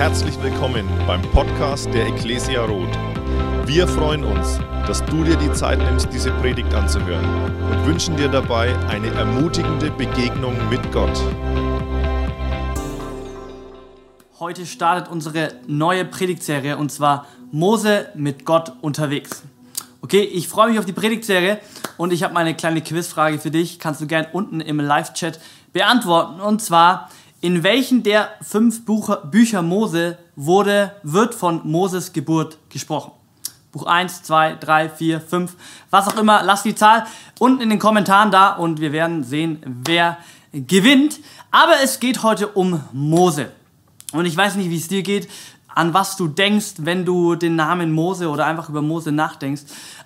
Herzlich willkommen beim Podcast der Ecclesia Roth. Wir freuen uns, dass du dir die Zeit nimmst, diese Predigt anzuhören und wünschen dir dabei eine ermutigende Begegnung mit Gott. Heute startet unsere neue Predigtserie und zwar Mose mit Gott unterwegs. Okay, ich freue mich auf die Predigtserie und ich habe mal eine kleine Quizfrage für dich. Kannst du gern unten im Live-Chat beantworten. Und zwar, in welchen der fünf Bucher, Bücher Mose wurde, wird von Moses Geburt gesprochen? Buch 1, 2, 3, 4, 5, was auch immer. Lass die Zahl unten in den Kommentaren da und wir werden sehen, wer gewinnt. Aber es geht heute um Mose. Und ich weiß nicht, wie es dir geht an was du denkst, wenn du den Namen Mose oder einfach über Mose nachdenkst.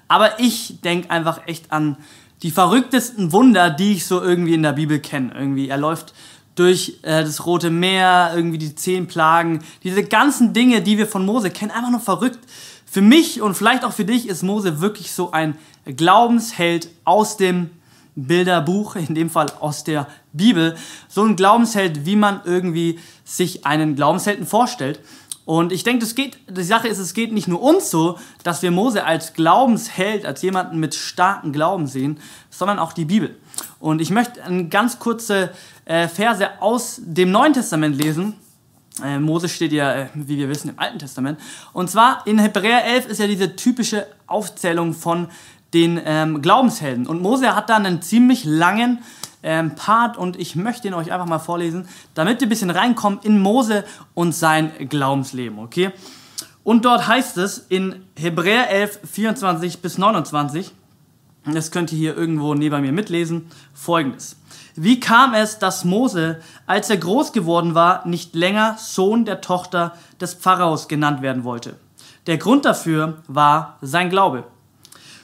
Aber ich denke einfach echt an die verrücktesten Wunder, die ich so irgendwie in der Bibel kenne. Irgendwie, er läuft durch äh, das Rote Meer, irgendwie die zehn Plagen, diese ganzen Dinge, die wir von Mose kennen, einfach nur verrückt. Für mich und vielleicht auch für dich ist Mose wirklich so ein Glaubensheld aus dem Bilderbuch, in dem Fall aus der Bibel. So ein Glaubensheld, wie man irgendwie sich einen Glaubenshelden vorstellt. Und ich denke, das geht, die Sache ist, es geht nicht nur uns so, dass wir Mose als Glaubensheld, als jemanden mit starkem Glauben sehen, sondern auch die Bibel. Und ich möchte eine ganz kurze äh, Verse aus dem Neuen Testament lesen. Äh, Mose steht ja, äh, wie wir wissen, im Alten Testament. Und zwar in Hebräer 11 ist ja diese typische Aufzählung von den ähm, Glaubenshelden. Und Mose hat da einen ziemlich langen ähm, Part und ich möchte ihn euch einfach mal vorlesen, damit ihr ein bisschen reinkommt in Mose und sein Glaubensleben, okay? Und dort heißt es in Hebräer 11, 24 bis 29, das könnt ihr hier irgendwo neben mir mitlesen, folgendes. Wie kam es, dass Mose, als er groß geworden war, nicht länger Sohn der Tochter des Pharaos genannt werden wollte? Der Grund dafür war sein Glaube.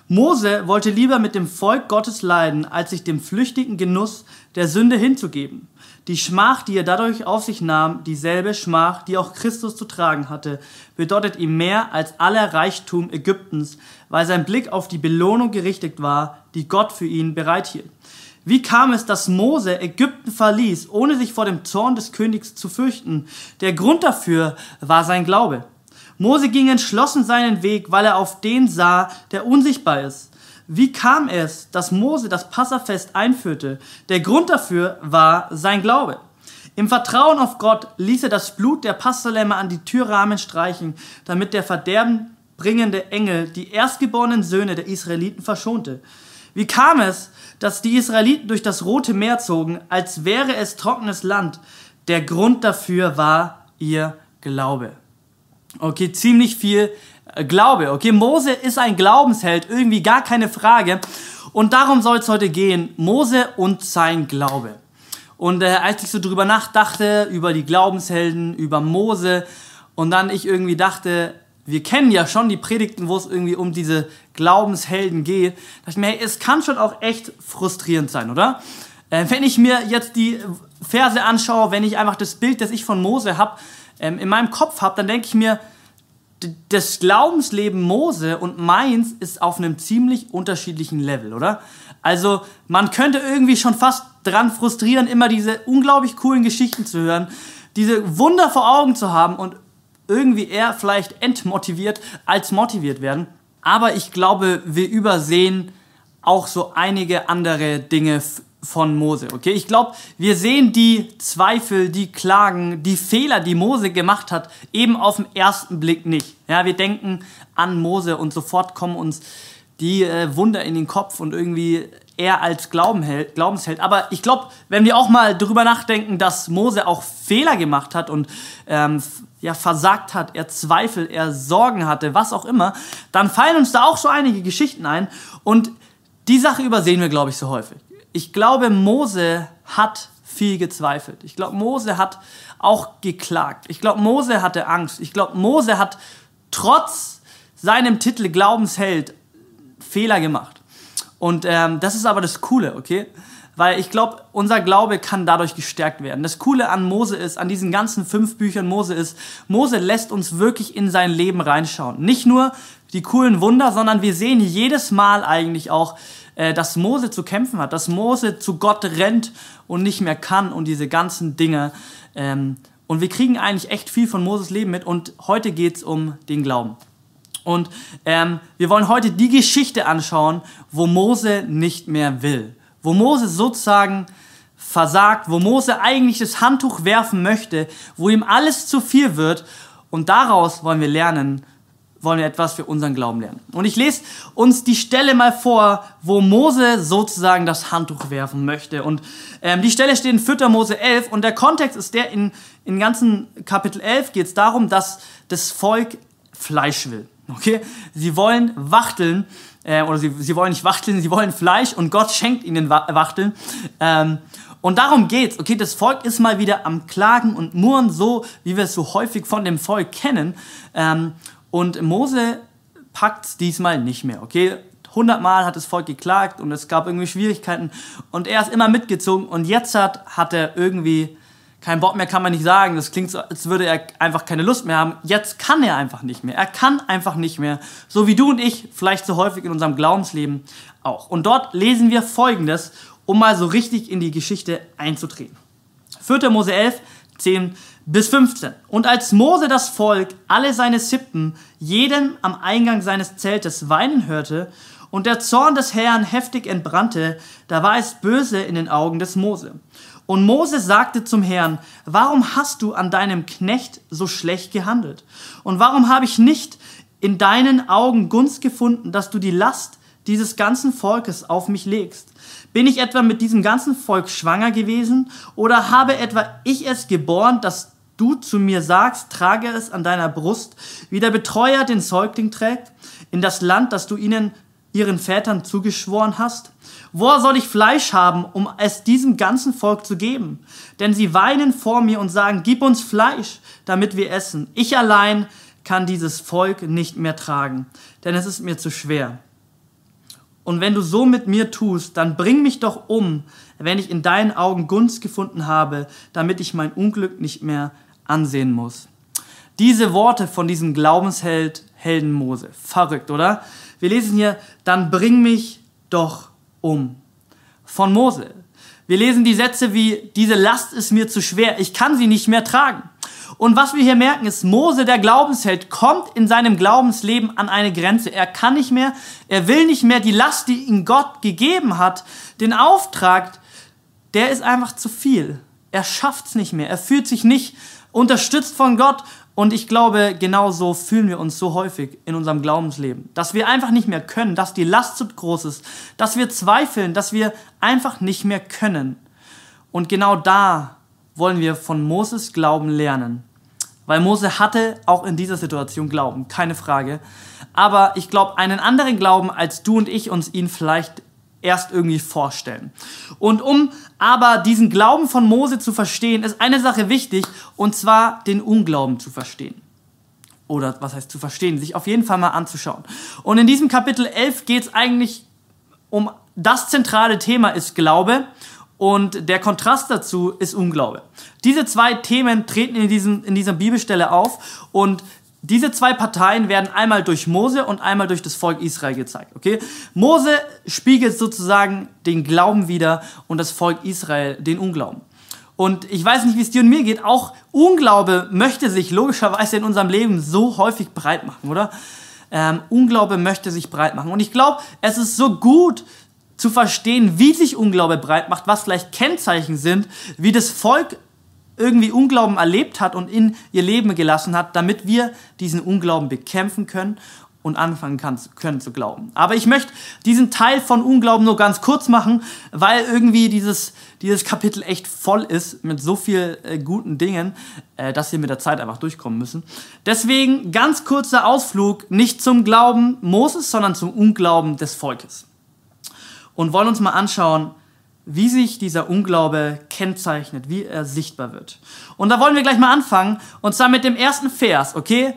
Mose wollte lieber mit dem Volk Gottes leiden, als sich dem flüchtigen Genuss der Sünde hinzugeben. Die Schmach, die er dadurch auf sich nahm, dieselbe Schmach, die auch Christus zu tragen hatte, bedeutet ihm mehr als aller Reichtum Ägyptens, weil sein Blick auf die Belohnung gerichtet war, die Gott für ihn bereithielt. Wie kam es, dass Mose Ägypten verließ, ohne sich vor dem Zorn des Königs zu fürchten? Der Grund dafür war sein Glaube. Mose ging entschlossen seinen Weg, weil er auf den sah, der unsichtbar ist. Wie kam es, dass Mose das Passafest einführte? Der Grund dafür war sein Glaube. Im Vertrauen auf Gott ließ er das Blut der Passalämmer an die Türrahmen streichen, damit der verderbenbringende Engel die erstgeborenen Söhne der Israeliten verschonte. Wie kam es, dass die Israeliten durch das Rote Meer zogen, als wäre es trockenes Land? Der Grund dafür war ihr Glaube. Okay, ziemlich viel äh, Glaube. Okay, Mose ist ein Glaubensheld, irgendwie gar keine Frage. Und darum soll es heute gehen, Mose und sein Glaube. Und äh, als ich so drüber nachdachte, über die Glaubenshelden, über Mose, und dann ich irgendwie dachte, wir kennen ja schon die Predigten, wo es irgendwie um diese Glaubenshelden geht, dachte ich mir, hey, es kann schon auch echt frustrierend sein, oder? Äh, wenn ich mir jetzt die Verse anschaue, wenn ich einfach das Bild, das ich von Mose habe, ähm, in meinem Kopf habe, dann denke ich mir, das Glaubensleben Mose und meins ist auf einem ziemlich unterschiedlichen Level, oder? Also man könnte irgendwie schon fast dran frustrieren, immer diese unglaublich coolen Geschichten zu hören, diese Wunder vor Augen zu haben und irgendwie eher vielleicht entmotiviert als motiviert werden. Aber ich glaube, wir übersehen auch so einige andere Dinge von Mose. Okay, ich glaube, wir sehen die Zweifel, die Klagen, die Fehler, die Mose gemacht hat, eben auf den ersten Blick nicht. Ja, wir denken an Mose und sofort kommen uns die äh, Wunder in den Kopf und irgendwie er als Glaubenheld, Glaubensheld. Aber ich glaube, wenn wir auch mal darüber nachdenken, dass Mose auch Fehler gemacht hat und ähm, ja, versagt hat, er Zweifel, er Sorgen hatte, was auch immer, dann fallen uns da auch so einige Geschichten ein. Und die Sache übersehen wir, glaube ich, so häufig ich glaube, Mose hat viel gezweifelt. Ich glaube, Mose hat auch geklagt. Ich glaube, Mose hatte Angst. Ich glaube, Mose hat trotz seinem Titel Glaubensheld Fehler gemacht. Und ähm, das ist aber das Coole, okay? Weil ich glaube, unser Glaube kann dadurch gestärkt werden. Das Coole an Mose ist, an diesen ganzen fünf Büchern Mose ist, Mose lässt uns wirklich in sein Leben reinschauen. Nicht nur die coolen Wunder, sondern wir sehen jedes Mal eigentlich auch, äh, dass Mose zu kämpfen hat, dass Mose zu Gott rennt und nicht mehr kann und diese ganzen Dinge. Ähm, Und wir kriegen eigentlich echt viel von Moses Leben mit und heute geht es um den Glauben. Und ähm, wir wollen heute die Geschichte anschauen, wo Mose nicht mehr will. Wo Mose sozusagen versagt, wo Mose eigentlich das Handtuch werfen möchte, wo ihm alles zu viel wird. Und daraus wollen wir lernen, wollen wir etwas für unseren Glauben lernen. Und ich lese uns die Stelle mal vor, wo Mose sozusagen das Handtuch werfen möchte. Und ähm, die Stelle steht in 4. Mose 11 und der Kontext ist der, in, in ganzen Kapitel 11 geht es darum, dass das Volk Fleisch will. Okay? Sie wollen wachteln, äh, oder sie, sie wollen nicht wachteln, sie wollen Fleisch und Gott schenkt ihnen Wachteln. Ähm, und darum geht's. Okay, das Volk ist mal wieder am Klagen und Murren, so wie wir es so häufig von dem Volk kennen. Ähm, und Mose packt diesmal nicht mehr. Okay, hundertmal hat das Volk geklagt und es gab irgendwie Schwierigkeiten und er ist immer mitgezogen und jetzt hat, hat er irgendwie keinen Bock mehr, kann man nicht sagen. Das klingt so, als würde er einfach keine Lust mehr haben. Jetzt kann er einfach nicht mehr. Er kann einfach nicht mehr. So wie du und ich vielleicht so häufig in unserem Glaubensleben auch. Und dort lesen wir Folgendes um mal so richtig in die Geschichte einzutreten. 4. Mose 11, 10 bis 15. Und als Mose das Volk, alle seine Sippen, jeden am Eingang seines Zeltes weinen hörte und der Zorn des Herrn heftig entbrannte, da war es böse in den Augen des Mose. Und Mose sagte zum Herrn, warum hast du an deinem Knecht so schlecht gehandelt? Und warum habe ich nicht in deinen Augen Gunst gefunden, dass du die Last dieses ganzen Volkes auf mich legst? Bin ich etwa mit diesem ganzen Volk schwanger gewesen? Oder habe etwa ich es geboren, dass du zu mir sagst, trage es an deiner Brust, wie der Betreuer den Säugling trägt, in das Land, das du ihnen, ihren Vätern zugeschworen hast? Woher soll ich Fleisch haben, um es diesem ganzen Volk zu geben? Denn sie weinen vor mir und sagen, gib uns Fleisch, damit wir essen. Ich allein kann dieses Volk nicht mehr tragen, denn es ist mir zu schwer. Und wenn du so mit mir tust, dann bring mich doch um, wenn ich in deinen Augen Gunst gefunden habe, damit ich mein Unglück nicht mehr ansehen muss. Diese Worte von diesem Glaubensheld, Helden Mose. Verrückt, oder? Wir lesen hier, dann bring mich doch um. Von Mose. Wir lesen die Sätze wie, diese Last ist mir zu schwer, ich kann sie nicht mehr tragen. Und was wir hier merken, ist, Mose, der Glaubensheld, kommt in seinem Glaubensleben an eine Grenze. Er kann nicht mehr, er will nicht mehr die Last, die ihm Gott gegeben hat, den Auftrag, der ist einfach zu viel. Er schafft es nicht mehr. Er fühlt sich nicht unterstützt von Gott. Und ich glaube, genau so fühlen wir uns so häufig in unserem Glaubensleben. Dass wir einfach nicht mehr können, dass die Last zu groß ist, dass wir zweifeln, dass wir einfach nicht mehr können. Und genau da wollen wir von Moses Glauben lernen. Weil Mose hatte auch in dieser Situation Glauben, keine Frage. Aber ich glaube, einen anderen Glauben, als du und ich uns ihn vielleicht erst irgendwie vorstellen. Und um aber diesen Glauben von Mose zu verstehen, ist eine Sache wichtig, und zwar den Unglauben zu verstehen. Oder was heißt zu verstehen, sich auf jeden Fall mal anzuschauen. Und in diesem Kapitel 11 geht es eigentlich um das zentrale Thema ist Glaube und der Kontrast dazu ist Unglaube. Diese zwei Themen treten in, diesem, in dieser Bibelstelle auf und diese zwei Parteien werden einmal durch Mose und einmal durch das Volk Israel gezeigt. Okay? Mose spiegelt sozusagen den Glauben wider und das Volk Israel den Unglauben. Und ich weiß nicht, wie es dir und mir geht, auch Unglaube möchte sich logischerweise in unserem Leben so häufig breit machen, oder? Ähm, Unglaube möchte sich breit machen. Und ich glaube, es ist so gut, zu verstehen, wie sich Unglaube breit macht, was vielleicht Kennzeichen sind, wie das Volk irgendwie Unglauben erlebt hat und in ihr Leben gelassen hat, damit wir diesen Unglauben bekämpfen können und anfangen kann, können zu glauben. Aber ich möchte diesen Teil von Unglauben nur ganz kurz machen, weil irgendwie dieses, dieses Kapitel echt voll ist mit so viel äh, guten Dingen, äh, dass wir mit der Zeit einfach durchkommen müssen. Deswegen ganz kurzer Ausflug, nicht zum Glauben Moses, sondern zum Unglauben des Volkes und wollen uns mal anschauen, wie sich dieser Unglaube kennzeichnet, wie er sichtbar wird. Und da wollen wir gleich mal anfangen, und zwar mit dem ersten Vers, okay?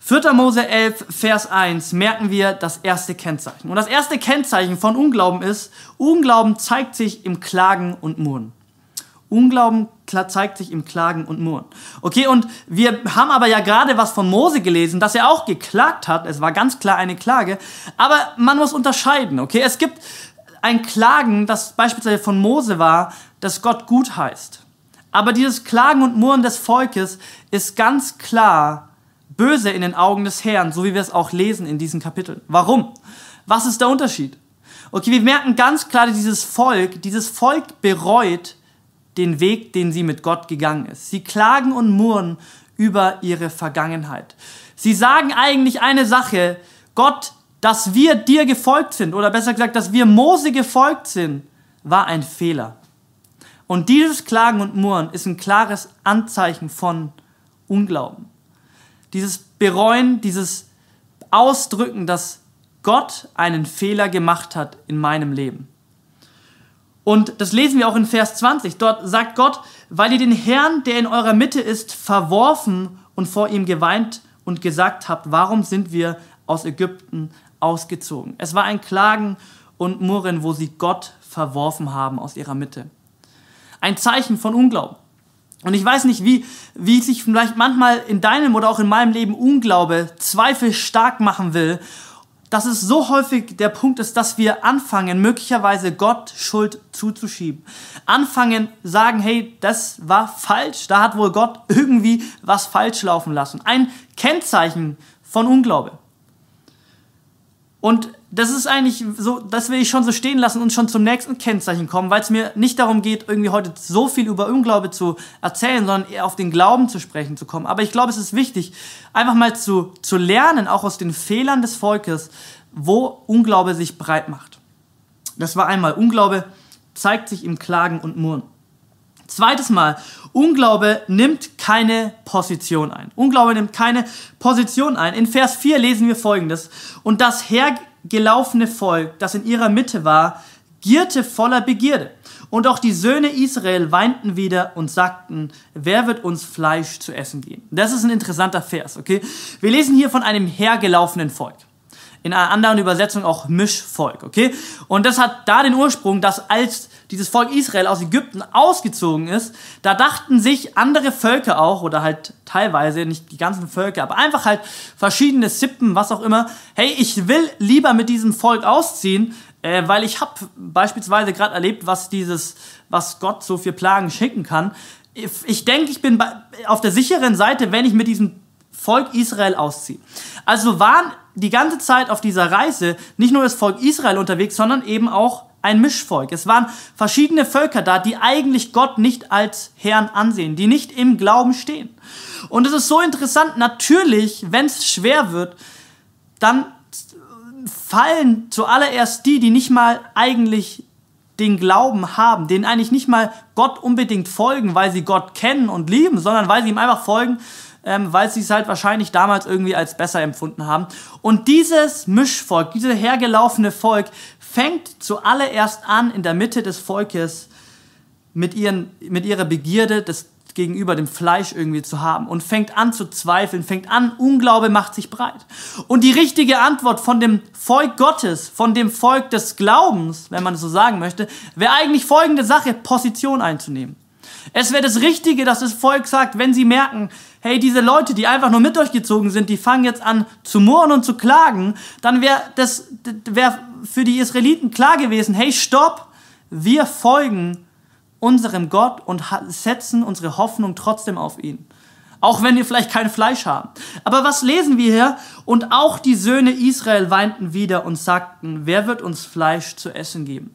4. Mose 11, Vers 1 merken wir das erste Kennzeichen. Und das erste Kennzeichen von Unglauben ist, Unglauben zeigt sich im Klagen und Murren. Unglauben zeigt sich im Klagen und Murren. Okay, und wir haben aber ja gerade was von Mose gelesen, dass er auch geklagt hat. Es war ganz klar eine Klage. Aber man muss unterscheiden, okay? Es gibt ein Klagen, das beispielsweise von Mose war, dass Gott gut heißt. Aber dieses Klagen und Murren des Volkes ist ganz klar böse in den Augen des Herrn, so wie wir es auch lesen in diesen Kapiteln. Warum? Was ist der Unterschied? Okay, wir merken ganz klar, dieses Volk, dieses Volk bereut den Weg, den sie mit Gott gegangen ist. Sie klagen und murren über ihre Vergangenheit. Sie sagen eigentlich eine Sache, Gott, dass wir dir gefolgt sind, oder besser gesagt, dass wir Mose gefolgt sind, war ein Fehler. Und dieses Klagen und Murren ist ein klares Anzeichen von Unglauben. Dieses Bereuen, dieses Ausdrücken, dass Gott einen Fehler gemacht hat in meinem Leben. Und das lesen wir auch in Vers 20. Dort sagt Gott, weil ihr den Herrn, der in eurer Mitte ist, verworfen und vor ihm geweint und gesagt habt, warum sind wir aus Ägypten ausgezogen? Es war ein Klagen und Murren, wo sie Gott verworfen haben aus ihrer Mitte ein Zeichen von Unglauben. Und ich weiß nicht, wie, wie sich vielleicht manchmal in deinem oder auch in meinem Leben Unglaube, Zweifel stark machen will, dass es so häufig der Punkt ist, dass wir anfangen, möglicherweise Gott Schuld zuzuschieben. Anfangen, sagen, hey, das war falsch, da hat wohl Gott irgendwie was falsch laufen lassen. Ein Kennzeichen von Unglaube. Und das ist eigentlich so, das will ich schon so stehen lassen und schon zum nächsten Kennzeichen kommen, weil es mir nicht darum geht, irgendwie heute so viel über Unglaube zu erzählen, sondern eher auf den Glauben zu sprechen zu kommen. Aber ich glaube, es ist wichtig, einfach mal zu, zu lernen, auch aus den Fehlern des Volkes, wo Unglaube sich breit macht. Das war einmal, Unglaube zeigt sich im Klagen und Murren. Zweites Mal, Unglaube nimmt keine Position ein. Unglaube nimmt keine Position ein. In Vers 4 lesen wir folgendes. Und das hergelaufene Volk, das in ihrer Mitte war, gierte voller Begierde. Und auch die Söhne Israel weinten wieder und sagten, wer wird uns Fleisch zu essen geben? Das ist ein interessanter Vers, okay? Wir lesen hier von einem hergelaufenen Volk. In einer anderen Übersetzung auch Mischvolk, okay? Und das hat da den Ursprung, dass als dieses Volk Israel aus Ägypten ausgezogen ist, da dachten sich andere Völker auch, oder halt teilweise, nicht die ganzen Völker, aber einfach halt verschiedene Sippen, was auch immer, hey, ich will lieber mit diesem Volk ausziehen, äh, weil ich habe beispielsweise gerade erlebt, was dieses, was Gott so für Plagen schicken kann. Ich denke, ich bin auf der sicheren Seite, wenn ich mit diesem Volk Israel ausziehe. Also waren die ganze Zeit auf dieser Reise nicht nur das Volk Israel unterwegs, sondern eben auch ein Mischvolk. Es waren verschiedene Völker da, die eigentlich Gott nicht als Herrn ansehen, die nicht im Glauben stehen. Und es ist so interessant, natürlich, wenn es schwer wird, dann fallen zuallererst die, die nicht mal eigentlich den Glauben haben, denen eigentlich nicht mal Gott unbedingt folgen, weil sie Gott kennen und lieben, sondern weil sie ihm einfach folgen, ähm, weil sie es halt wahrscheinlich damals irgendwie als besser empfunden haben. Und dieses Mischvolk, dieses hergelaufene Volk fängt zuallererst an, in der Mitte des Volkes mit, ihren, mit ihrer Begierde des, gegenüber dem Fleisch irgendwie zu haben und fängt an zu zweifeln, fängt an, Unglaube macht sich breit. Und die richtige Antwort von dem Volk Gottes, von dem Volk des Glaubens, wenn man es so sagen möchte, wäre eigentlich folgende Sache, Position einzunehmen. Es wäre das Richtige, dass das Volk sagt, wenn sie merken, hey, diese Leute, die einfach nur mit euch gezogen sind, die fangen jetzt an zu murren und zu klagen, dann wäre das wär für die Israeliten klar gewesen, hey, stopp, wir folgen unserem Gott und setzen unsere Hoffnung trotzdem auf ihn. Auch wenn wir vielleicht kein Fleisch haben. Aber was lesen wir hier? Und auch die Söhne Israel weinten wieder und sagten, wer wird uns Fleisch zu essen geben?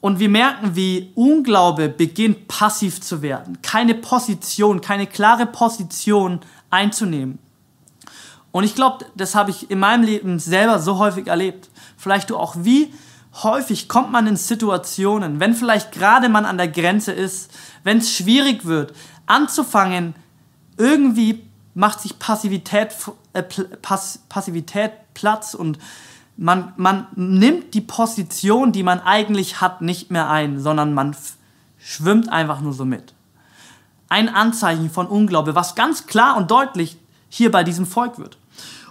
Und wir merken, wie Unglaube beginnt passiv zu werden, keine Position, keine klare Position einzunehmen. Und ich glaube, das habe ich in meinem Leben selber so häufig erlebt. Vielleicht du auch, wie häufig kommt man in Situationen, wenn vielleicht gerade man an der Grenze ist, wenn es schwierig wird, anzufangen, irgendwie macht sich Passivität, äh, Pass, Passivität Platz und man, man nimmt die Position, die man eigentlich hat, nicht mehr ein, sondern man schwimmt einfach nur so mit. Ein Anzeichen von Unglaube, was ganz klar und deutlich hier bei diesem Volk wird.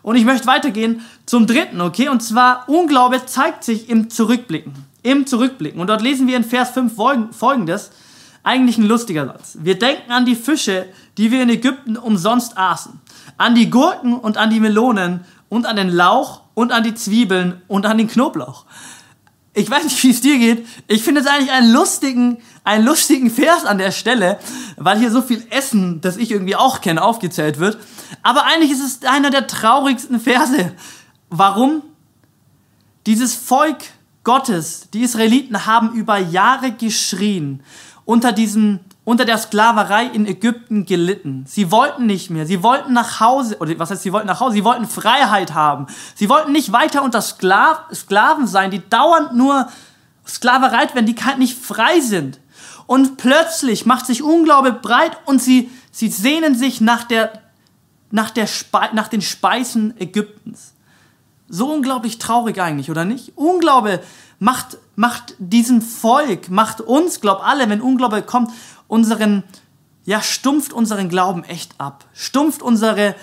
Und ich möchte weitergehen zum dritten, okay? Und zwar Unglaube zeigt sich im Zurückblicken. Im Zurückblicken. Und dort lesen wir in Vers 5 folgendes. Eigentlich ein lustiger Satz. Wir denken an die Fische, die wir in Ägypten umsonst aßen. An die Gurken und an die Melonen und an den Lauch und an die Zwiebeln und an den Knoblauch. ich weiß nicht, wie es dir geht. Ich finde es eigentlich einen lustigen, einen lustigen Vers an der Stelle, weil hier so viel Essen, das ich irgendwie auch kenne, aufgezählt wird. Aber eigentlich ist es einer der traurigsten Verse. Warum? Dieses Volk Gottes, die Israeliten haben über Jahre geschrien unter diesem unter der Sklaverei in Ägypten gelitten. Sie wollten nicht mehr. Sie wollten nach Hause, oder was heißt, sie wollten nach Hause? Sie wollten Freiheit haben. Sie wollten nicht weiter unter Sklav, Sklaven sein, die dauernd nur Sklaverei werden, die nicht frei sind. Und plötzlich macht sich Unglaube breit und sie, sie sehnen sich nach, der, nach, der Spe nach den Speisen Ägyptens. So unglaublich traurig eigentlich, oder nicht? Unglaube macht, macht diesen Volk, macht uns, glaub alle, wenn Unglaube kommt, unseren, ja, stumpft unseren Glauben echt ab. Stumpft unsere,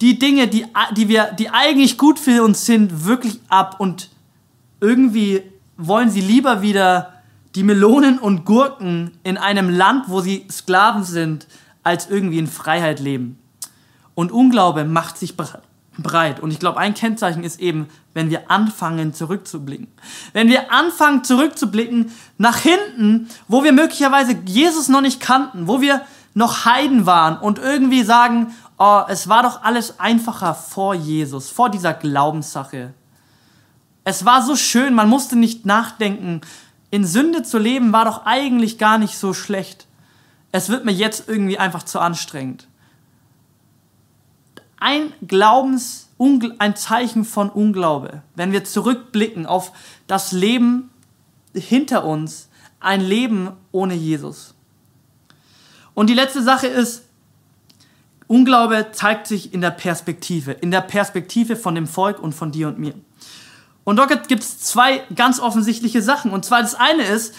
die Dinge, die, die wir, die eigentlich gut für uns sind, wirklich ab und irgendwie wollen sie lieber wieder die Melonen und Gurken in einem Land, wo sie Sklaven sind, als irgendwie in Freiheit leben. Und Unglaube macht sich breit. Und ich glaube, ein Kennzeichen ist eben, wenn wir anfangen zurückzublicken. Wenn wir anfangen zurückzublicken nach hinten, wo wir möglicherweise Jesus noch nicht kannten, wo wir noch Heiden waren und irgendwie sagen, oh, es war doch alles einfacher vor Jesus, vor dieser Glaubenssache. Es war so schön, man musste nicht nachdenken. In Sünde zu leben war doch eigentlich gar nicht so schlecht. Es wird mir jetzt irgendwie einfach zu anstrengend ein Glaubens, ein Zeichen von Unglaube, wenn wir zurückblicken auf das Leben hinter uns, ein Leben ohne Jesus. Und die letzte Sache ist, Unglaube zeigt sich in der Perspektive, in der Perspektive von dem Volk und von dir und mir. Und dort gibt es zwei ganz offensichtliche Sachen. Und zwar das eine ist,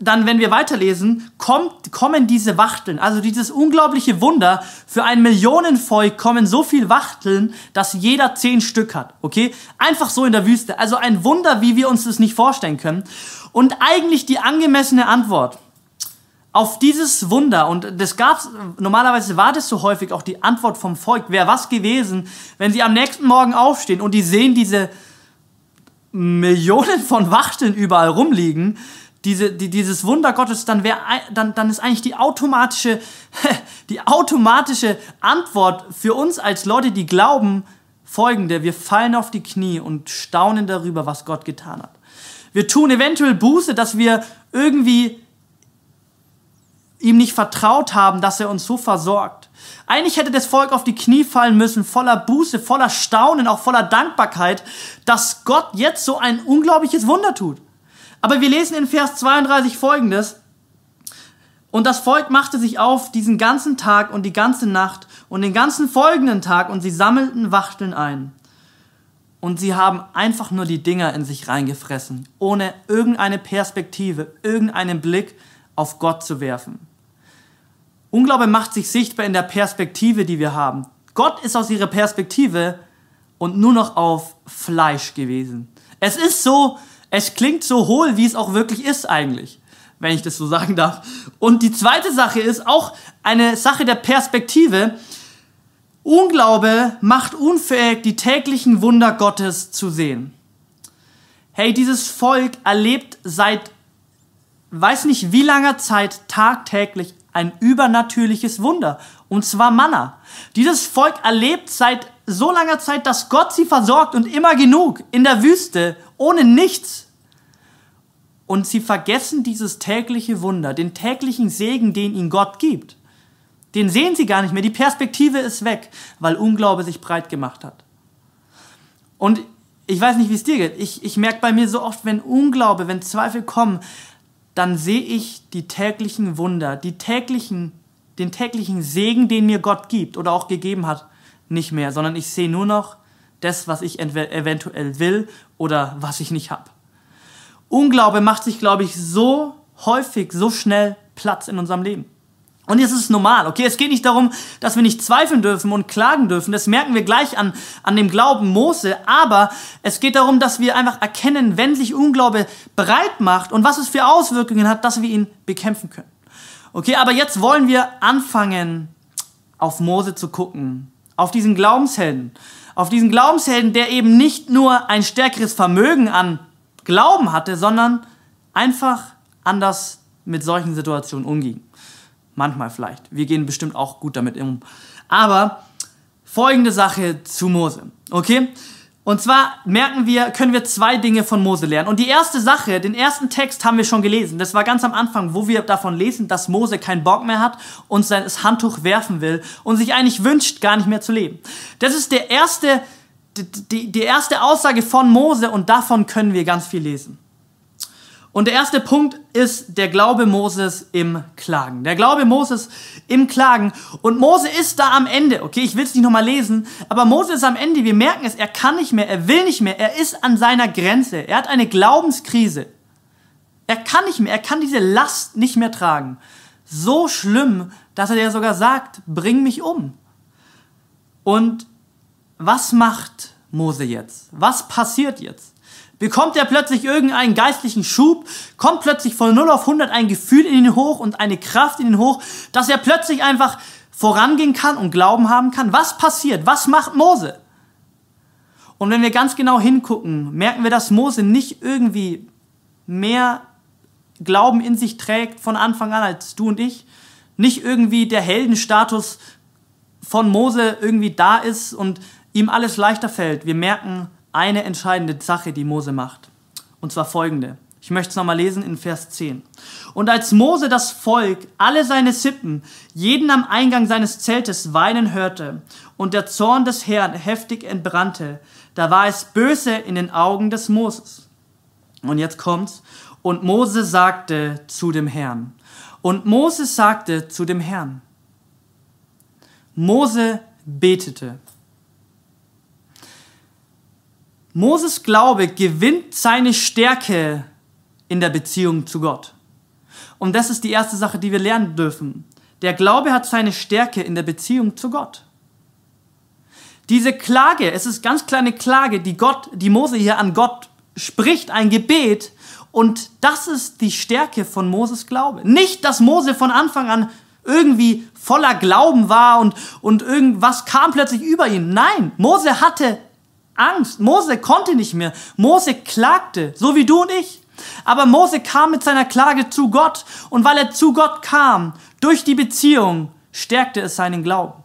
dann, wenn wir weiterlesen, kommt, kommen diese Wachteln, also dieses unglaubliche Wunder, für ein Millionenvolk kommen so viel Wachteln, dass jeder zehn Stück hat, okay? Einfach so in der Wüste. Also ein Wunder, wie wir uns das nicht vorstellen können. Und eigentlich die angemessene Antwort auf dieses Wunder, und das gab's, normalerweise war das so häufig auch die Antwort vom Volk, wäre was gewesen, wenn sie am nächsten Morgen aufstehen und die sehen diese Millionen von Wachteln überall rumliegen, diese, die, dieses Wunder Gottes, dann, wär, dann, dann ist eigentlich die automatische, die automatische Antwort für uns als Leute, die glauben, folgende. Wir fallen auf die Knie und staunen darüber, was Gott getan hat. Wir tun eventuell Buße, dass wir irgendwie ihm nicht vertraut haben, dass er uns so versorgt. Eigentlich hätte das Volk auf die Knie fallen müssen, voller Buße, voller Staunen, auch voller Dankbarkeit, dass Gott jetzt so ein unglaubliches Wunder tut. Aber wir lesen in Vers 32 folgendes. Und das Volk machte sich auf diesen ganzen Tag und die ganze Nacht und den ganzen folgenden Tag und sie sammelten Wachteln ein. Und sie haben einfach nur die Dinger in sich reingefressen, ohne irgendeine Perspektive, irgendeinen Blick auf Gott zu werfen. Unglaube macht sich sichtbar in der Perspektive, die wir haben. Gott ist aus ihrer Perspektive und nur noch auf Fleisch gewesen. Es ist so, es klingt so hohl, wie es auch wirklich ist eigentlich, wenn ich das so sagen darf. Und die zweite Sache ist auch eine Sache der Perspektive. Unglaube macht unfähig, die täglichen Wunder Gottes zu sehen. Hey, dieses Volk erlebt seit weiß nicht wie langer Zeit tagtäglich ein übernatürliches Wunder. Und zwar Manna. Dieses Volk erlebt seit so langer Zeit, dass Gott sie versorgt und immer genug in der Wüste, ohne nichts. Und sie vergessen dieses tägliche Wunder, den täglichen Segen, den ihnen Gott gibt. Den sehen sie gar nicht mehr. Die Perspektive ist weg, weil Unglaube sich breit gemacht hat. Und ich weiß nicht, wie es dir geht. Ich, ich merke bei mir so oft, wenn Unglaube, wenn Zweifel kommen, dann sehe ich die täglichen Wunder, die täglichen, den täglichen Segen, den mir Gott gibt oder auch gegeben hat, nicht mehr, sondern ich sehe nur noch das, was ich eventuell will oder was ich nicht habe. Unglaube macht sich, glaube ich, so häufig, so schnell Platz in unserem Leben. Und jetzt ist es normal, okay? Es geht nicht darum, dass wir nicht zweifeln dürfen und klagen dürfen. Das merken wir gleich an, an dem Glauben Mose. Aber es geht darum, dass wir einfach erkennen, wenn sich Unglaube bereit macht und was es für Auswirkungen hat, dass wir ihn bekämpfen können. Okay, aber jetzt wollen wir anfangen, auf Mose zu gucken. Auf diesen Glaubenshelden. Auf diesen Glaubenshelden, der eben nicht nur ein stärkeres Vermögen an Glauben hatte, sondern einfach anders mit solchen Situationen umging. Manchmal vielleicht. Wir gehen bestimmt auch gut damit um. Aber folgende Sache zu Mose. Okay? Und zwar merken wir, können wir zwei Dinge von Mose lernen. Und die erste Sache, den ersten Text haben wir schon gelesen. Das war ganz am Anfang, wo wir davon lesen, dass Mose keinen Bock mehr hat und sein Handtuch werfen will und sich eigentlich wünscht, gar nicht mehr zu leben. Das ist der erste, die, die, erste Aussage von Mose und davon können wir ganz viel lesen. Und der erste Punkt ist der Glaube Moses im Klagen. Der Glaube Moses im Klagen. Und Mose ist da am Ende. Okay, ich will es nicht nochmal lesen, aber Mose ist am Ende. Wir merken es, er kann nicht mehr, er will nicht mehr, er ist an seiner Grenze. Er hat eine Glaubenskrise. Er kann nicht mehr, er kann diese Last nicht mehr tragen. So schlimm, dass er dir sogar sagt, bring mich um. Und was macht Mose jetzt? Was passiert jetzt? Bekommt er plötzlich irgendeinen geistlichen Schub, kommt plötzlich von 0 auf 100 ein Gefühl in ihn hoch und eine Kraft in ihn hoch, dass er plötzlich einfach vorangehen kann und Glauben haben kann. Was passiert? Was macht Mose? Und wenn wir ganz genau hingucken, merken wir, dass Mose nicht irgendwie mehr Glauben in sich trägt von Anfang an als du und ich. Nicht irgendwie der Heldenstatus von Mose irgendwie da ist und ihm alles leichter fällt. Wir merken, eine entscheidende Sache, die Mose macht. Und zwar folgende. Ich möchte es nochmal lesen in Vers 10. Und als Mose das Volk, alle seine Sippen, jeden am Eingang seines Zeltes weinen hörte und der Zorn des Herrn heftig entbrannte, da war es böse in den Augen des Moses. Und jetzt kommt's. Und Mose sagte zu dem Herrn. Und Mose sagte zu dem Herrn. Mose betete. Moses Glaube gewinnt seine Stärke in der Beziehung zu Gott. Und das ist die erste Sache, die wir lernen dürfen. Der Glaube hat seine Stärke in der Beziehung zu Gott. Diese Klage, es ist ganz kleine Klage, die Gott, die Mose hier an Gott spricht, ein Gebet. Und das ist die Stärke von Moses Glaube. Nicht, dass Mose von Anfang an irgendwie voller Glauben war und, und irgendwas kam plötzlich über ihn. Nein, Mose hatte Angst. Mose konnte nicht mehr. Mose klagte, so wie du und ich. Aber Mose kam mit seiner Klage zu Gott und weil er zu Gott kam, durch die Beziehung, stärkte es seinen Glauben.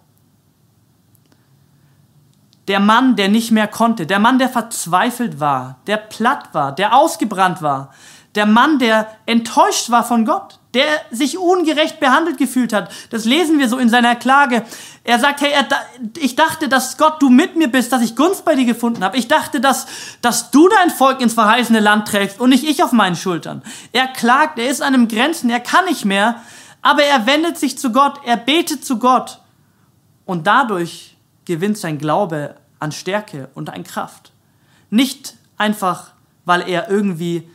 Der Mann, der nicht mehr konnte, der Mann, der verzweifelt war, der platt war, der ausgebrannt war, der Mann, der enttäuscht war von Gott, der sich ungerecht behandelt gefühlt hat. Das lesen wir so in seiner Klage. Er sagt, hey, er, ich dachte, dass Gott, du mit mir bist, dass ich Gunst bei dir gefunden habe. Ich dachte, dass, dass du dein Volk ins verheißene Land trägst und nicht ich auf meinen Schultern. Er klagt, er ist an einem Grenzen, er kann nicht mehr, aber er wendet sich zu Gott, er betet zu Gott. Und dadurch gewinnt sein Glaube an Stärke und an Kraft. Nicht einfach, weil er irgendwie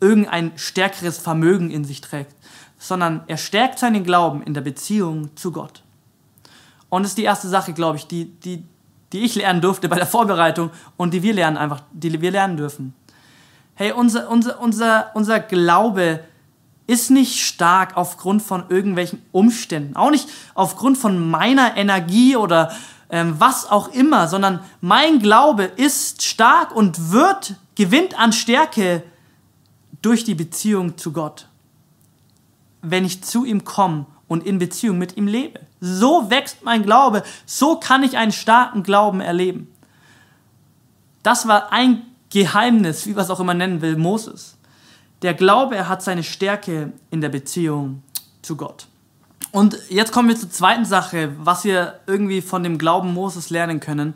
irgendein stärkeres Vermögen in sich trägt, sondern er stärkt seinen Glauben in der Beziehung zu Gott. Und das ist die erste Sache, glaube ich, die, die, die ich lernen durfte bei der Vorbereitung und die wir lernen einfach, die wir lernen dürfen. Hey, unser, unser, unser, unser Glaube ist nicht stark aufgrund von irgendwelchen Umständen, auch nicht aufgrund von meiner Energie oder ähm, was auch immer, sondern mein Glaube ist stark und wird, gewinnt an Stärke durch die Beziehung zu Gott. Wenn ich zu ihm komme und in Beziehung mit ihm lebe. So wächst mein Glaube, so kann ich einen starken Glauben erleben. Das war ein Geheimnis, wie man es auch immer nennen will, Moses. Der Glaube, hat seine Stärke in der Beziehung zu Gott. Und jetzt kommen wir zur zweiten Sache, was wir irgendwie von dem Glauben Moses lernen können.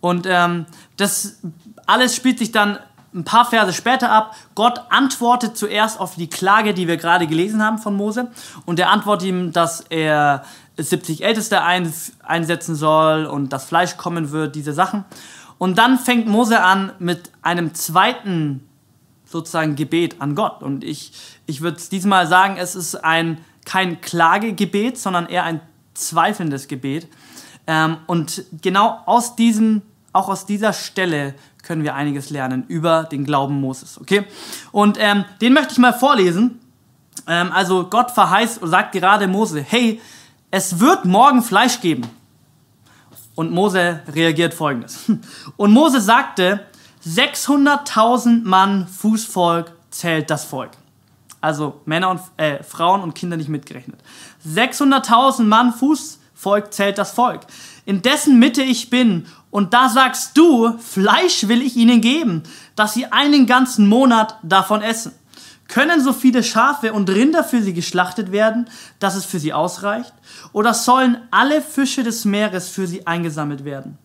Und ähm, das alles spielt sich dann ein paar Verse später ab. Gott antwortet zuerst auf die Klage, die wir gerade gelesen haben von Mose. Und er antwortet ihm, dass er 70 Älteste einsetzen soll und das Fleisch kommen wird, diese Sachen. Und dann fängt Mose an mit einem zweiten sozusagen Gebet an Gott. Und ich, ich würde diesmal sagen, es ist ein, kein Klagegebet, sondern eher ein zweifelndes Gebet. Ähm, und genau aus diesem, auch aus dieser Stelle können wir einiges lernen über den Glauben Moses. Okay? Und ähm, den möchte ich mal vorlesen. Ähm, also Gott verheißt und sagt gerade Mose, hey, es wird morgen Fleisch geben. Und Mose reagiert folgendes. Und Mose sagte, 600.000 Mann Fußvolk zählt das Volk. Also Männer und äh, Frauen und Kinder nicht mitgerechnet. 600.000 Mann Fußvolk zählt das Volk. In dessen Mitte ich bin. Und da sagst du, Fleisch will ich ihnen geben, dass sie einen ganzen Monat davon essen. Können so viele Schafe und Rinder für sie geschlachtet werden, dass es für sie ausreicht? Oder sollen alle Fische des Meeres für sie eingesammelt werden?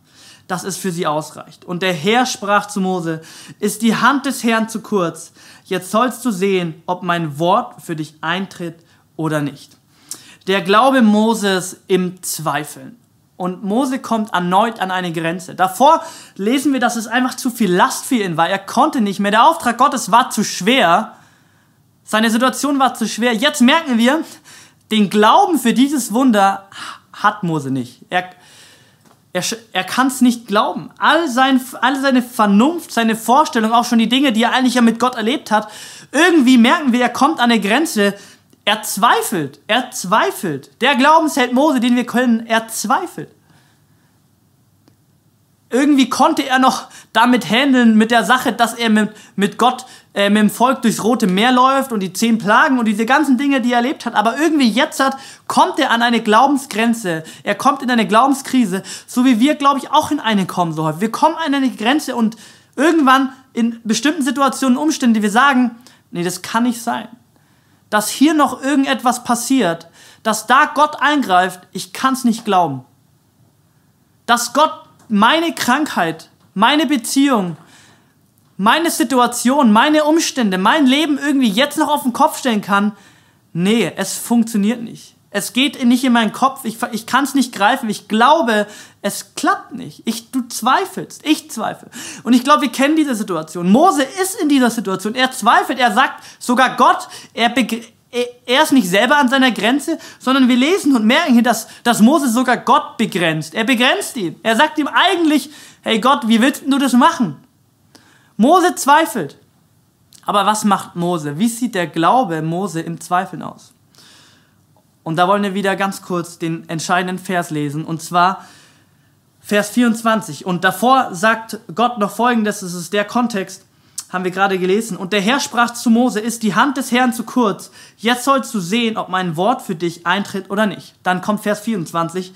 dass es für sie ausreicht. Und der Herr sprach zu Mose, ist die Hand des Herrn zu kurz, jetzt sollst du sehen, ob mein Wort für dich eintritt oder nicht. Der Glaube Moses im Zweifeln. Und Mose kommt erneut an eine Grenze. Davor lesen wir, dass es einfach zu viel Last für ihn war. Er konnte nicht mehr. Der Auftrag Gottes war zu schwer. Seine Situation war zu schwer. Jetzt merken wir, den Glauben für dieses Wunder hat Mose nicht. Er, er, er kann es nicht glauben. All, sein, all seine Vernunft, seine Vorstellung, auch schon die Dinge, die er eigentlich ja mit Gott erlebt hat, irgendwie merken wir, er kommt an eine Grenze. Er zweifelt, er zweifelt. Der Glaubensheld Mose, den wir können, er zweifelt. Irgendwie konnte er noch damit handeln, mit der Sache, dass er mit, mit Gott äh, mit dem Volk durchs Rote Meer läuft und die zehn Plagen und diese ganzen Dinge, die er erlebt hat. Aber irgendwie jetzt hat, kommt er an eine Glaubensgrenze. Er kommt in eine Glaubenskrise, so wie wir, glaube ich, auch in eine kommen so häufig. Wir kommen an eine Grenze und irgendwann in bestimmten Situationen, Umständen, die wir sagen, nee, das kann nicht sein. Dass hier noch irgendetwas passiert, dass da Gott eingreift, ich kann es nicht glauben. Dass Gott meine Krankheit, meine Beziehung, meine Situation, meine Umstände, mein Leben irgendwie jetzt noch auf den Kopf stellen kann, nee, es funktioniert nicht. Es geht nicht in meinen Kopf, ich, ich kann es nicht greifen, ich glaube, es klappt nicht. Ich, du zweifelst, ich zweifle. Und ich glaube, wir kennen diese Situation. Mose ist in dieser Situation, er zweifelt, er sagt sogar Gott, er, er ist nicht selber an seiner Grenze, sondern wir lesen und merken hier, dass, dass Mose sogar Gott begrenzt. Er begrenzt ihn. Er sagt ihm eigentlich, hey Gott, wie willst du das machen? Mose zweifelt. Aber was macht Mose? Wie sieht der Glaube Mose im Zweifeln aus? Und da wollen wir wieder ganz kurz den entscheidenden Vers lesen. Und zwar Vers 24. Und davor sagt Gott noch folgendes, das ist der Kontext, haben wir gerade gelesen. Und der Herr sprach zu Mose, ist die Hand des Herrn zu kurz? Jetzt sollst du sehen, ob mein Wort für dich eintritt oder nicht. Dann kommt Vers 24.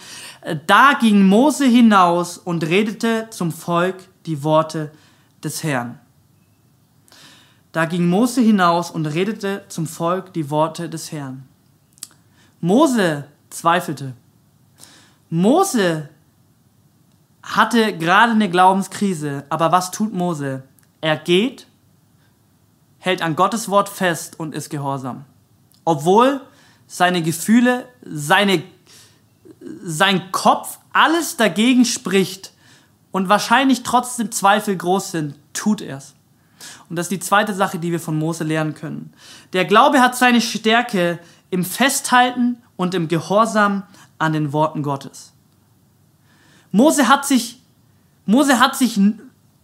Da ging Mose hinaus und redete zum Volk die Worte des Herrn. Da ging Mose hinaus und redete zum Volk die Worte des Herrn. Mose zweifelte. Mose hatte gerade eine Glaubenskrise, aber was tut Mose? Er geht, hält an Gottes Wort fest und ist gehorsam. Obwohl seine Gefühle, seine, sein Kopf alles dagegen spricht, und wahrscheinlich trotzdem Zweifel groß sind, tut er es. Und das ist die zweite Sache, die wir von Mose lernen können. Der Glaube hat seine Stärke im Festhalten und im Gehorsam an den Worten Gottes. Mose hat sich, Mose hat sich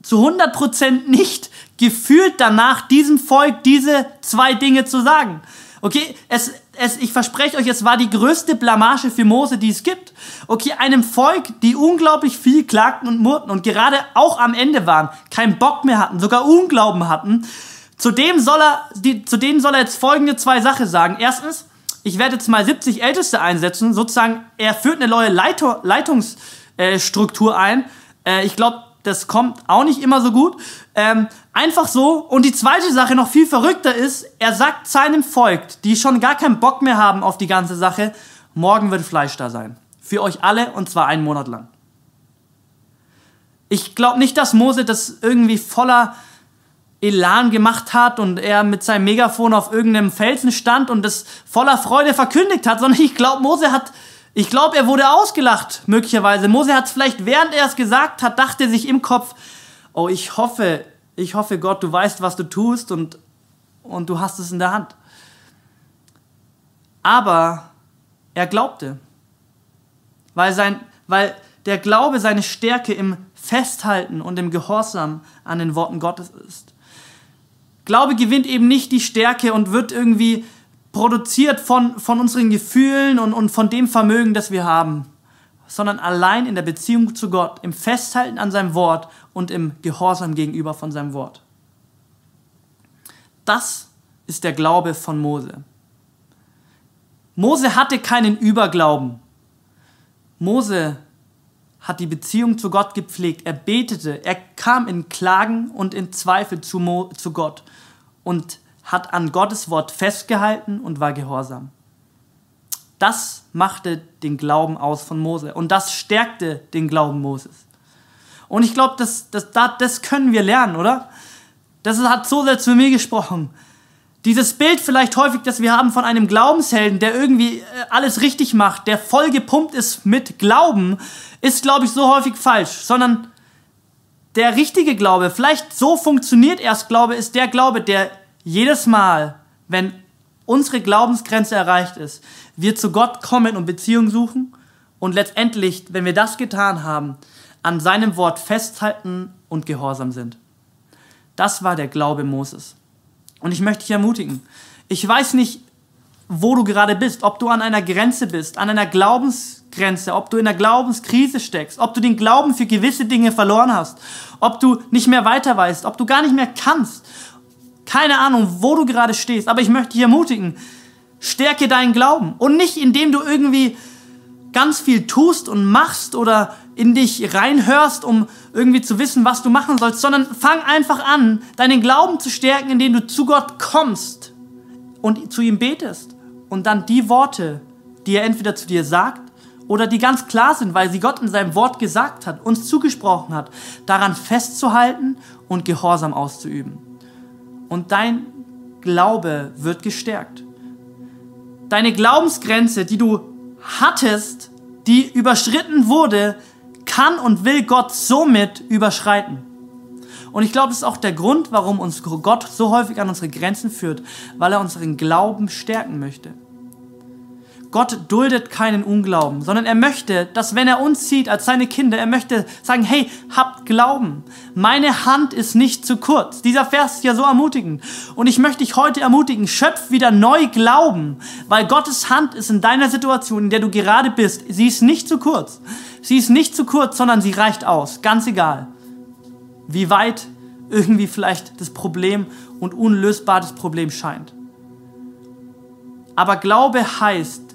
zu 100% nicht gefühlt danach, diesem Volk diese zwei Dinge zu sagen. Okay, es, es, ich verspreche euch, es war die größte Blamage für Mose, die es gibt. Okay, einem Volk, die unglaublich viel klagten und murrten und gerade auch am Ende waren, keinen Bock mehr hatten, sogar Unglauben hatten. Zudem soll er, die, zu denen soll er jetzt folgende zwei Sachen sagen. Erstens, ich werde jetzt mal 70 Älteste einsetzen, sozusagen, er führt eine neue Leitung, Leitungsstruktur ein. Äh, ich glaube, das kommt auch nicht immer so gut. Ähm, einfach so. Und die zweite Sache noch viel verrückter ist, er sagt seinem Volk, die schon gar keinen Bock mehr haben auf die ganze Sache, morgen wird Fleisch da sein. Für euch alle und zwar einen Monat lang. Ich glaube nicht, dass Mose das irgendwie voller Elan gemacht hat und er mit seinem Megafon auf irgendeinem Felsen stand und das voller Freude verkündigt hat, sondern ich glaube, Mose hat ich glaube, er wurde ausgelacht, möglicherweise. Mose hat es vielleicht, während er es gesagt hat, dachte sich im Kopf, oh, ich hoffe, ich hoffe, Gott, du weißt, was du tust und, und du hast es in der Hand. Aber er glaubte, weil, sein, weil der Glaube seine Stärke im Festhalten und im Gehorsam an den Worten Gottes ist. Glaube gewinnt eben nicht die Stärke und wird irgendwie produziert von, von unseren Gefühlen und, und von dem Vermögen, das wir haben, sondern allein in der Beziehung zu Gott, im Festhalten an seinem Wort und im Gehorsam gegenüber von seinem Wort. Das ist der Glaube von Mose. Mose hatte keinen Überglauben. Mose hat die Beziehung zu Gott gepflegt. Er betete, er kam in Klagen und in Zweifel zu, Mo, zu Gott und hat an Gottes Wort festgehalten und war gehorsam. Das machte den Glauben aus von Mose und das stärkte den Glauben Moses. Und ich glaube, das, das, das können wir lernen, oder? Das hat so sehr zu mir gesprochen. Dieses Bild vielleicht häufig, das wir haben von einem Glaubenshelden, der irgendwie äh, alles richtig macht, der voll gepumpt ist mit Glauben, ist, glaube ich, so häufig falsch, sondern der richtige Glaube, vielleicht so funktioniert erst Glaube, ist der Glaube, der jedes Mal, wenn unsere Glaubensgrenze erreicht ist, wir zu Gott kommen und Beziehung suchen und letztendlich, wenn wir das getan haben, an seinem Wort festhalten und gehorsam sind. Das war der Glaube Moses. Und ich möchte dich ermutigen. Ich weiß nicht, wo du gerade bist, ob du an einer Grenze bist, an einer Glaubensgrenze, ob du in einer Glaubenskrise steckst, ob du den Glauben für gewisse Dinge verloren hast, ob du nicht mehr weiter weißt, ob du gar nicht mehr kannst. Keine Ahnung, wo du gerade stehst, aber ich möchte dich ermutigen, Stärke deinen Glauben. Und nicht indem du irgendwie ganz viel tust und machst oder in dich reinhörst, um irgendwie zu wissen, was du machen sollst, sondern fang einfach an, deinen Glauben zu stärken, indem du zu Gott kommst und zu ihm betest. Und dann die Worte, die er entweder zu dir sagt oder die ganz klar sind, weil sie Gott in seinem Wort gesagt hat, uns zugesprochen hat, daran festzuhalten und Gehorsam auszuüben. Und dein Glaube wird gestärkt deine Glaubensgrenze, die du hattest, die überschritten wurde, kann und will Gott somit überschreiten. Und ich glaube, das ist auch der Grund, warum uns Gott so häufig an unsere Grenzen führt, weil er unseren Glauben stärken möchte. Gott duldet keinen Unglauben, sondern er möchte, dass wenn er uns sieht als seine Kinder, er möchte sagen, hey, habt Glauben. Meine Hand ist nicht zu kurz. Dieser Vers ist ja so ermutigend. Und ich möchte dich heute ermutigen, schöpf wieder neu Glauben, weil Gottes Hand ist in deiner Situation, in der du gerade bist. Sie ist nicht zu kurz. Sie ist nicht zu kurz, sondern sie reicht aus. Ganz egal, wie weit irgendwie vielleicht das Problem und unlösbar das Problem scheint. Aber Glaube heißt,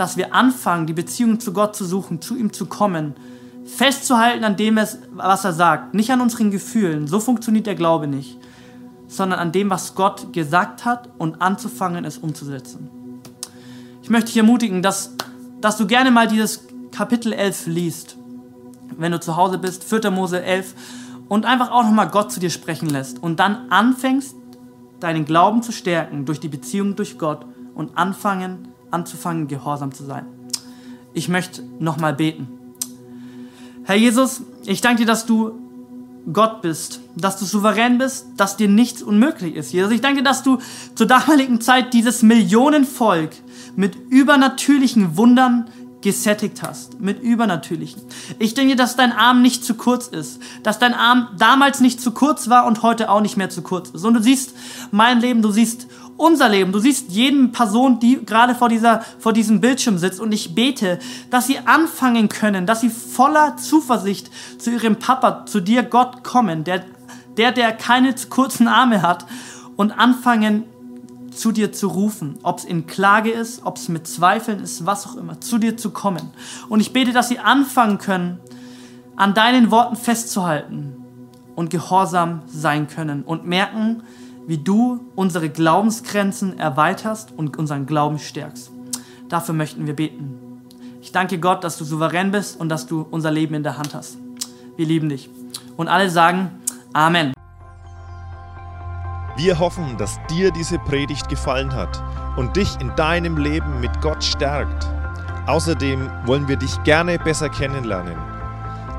dass wir anfangen, die Beziehung zu Gott zu suchen, zu ihm zu kommen, festzuhalten an dem, was er sagt, nicht an unseren Gefühlen, so funktioniert der Glaube nicht, sondern an dem, was Gott gesagt hat und anzufangen, es umzusetzen. Ich möchte dich ermutigen, dass, dass du gerne mal dieses Kapitel 11 liest, wenn du zu Hause bist, 4. Mose 11, und einfach auch nochmal Gott zu dir sprechen lässt. Und dann anfängst, deinen Glauben zu stärken durch die Beziehung durch Gott und anfangen, anzufangen, gehorsam zu sein. Ich möchte nochmal beten. Herr Jesus, ich danke dir, dass du Gott bist, dass du souverän bist, dass dir nichts unmöglich ist. Jesus, ich danke dir, dass du zur damaligen Zeit dieses Millionenvolk mit übernatürlichen Wundern gesättigt hast, mit übernatürlichen. Ich denke, dass dein Arm nicht zu kurz ist, dass dein Arm damals nicht zu kurz war und heute auch nicht mehr zu kurz ist. Und du siehst mein Leben, du siehst unser Leben. Du siehst jede Person, die gerade vor, dieser, vor diesem Bildschirm sitzt und ich bete, dass sie anfangen können, dass sie voller Zuversicht zu ihrem Papa, zu dir Gott kommen, der, der, der keine kurzen Arme hat und anfangen zu dir zu rufen, ob es in Klage ist, ob es mit Zweifeln ist, was auch immer, zu dir zu kommen. Und ich bete, dass sie anfangen können, an deinen Worten festzuhalten und gehorsam sein können und merken, wie du unsere Glaubensgrenzen erweiterst und unseren Glauben stärkst. Dafür möchten wir beten. Ich danke Gott, dass du souverän bist und dass du unser Leben in der Hand hast. Wir lieben dich. Und alle sagen Amen. Wir hoffen, dass dir diese Predigt gefallen hat und dich in deinem Leben mit Gott stärkt. Außerdem wollen wir dich gerne besser kennenlernen.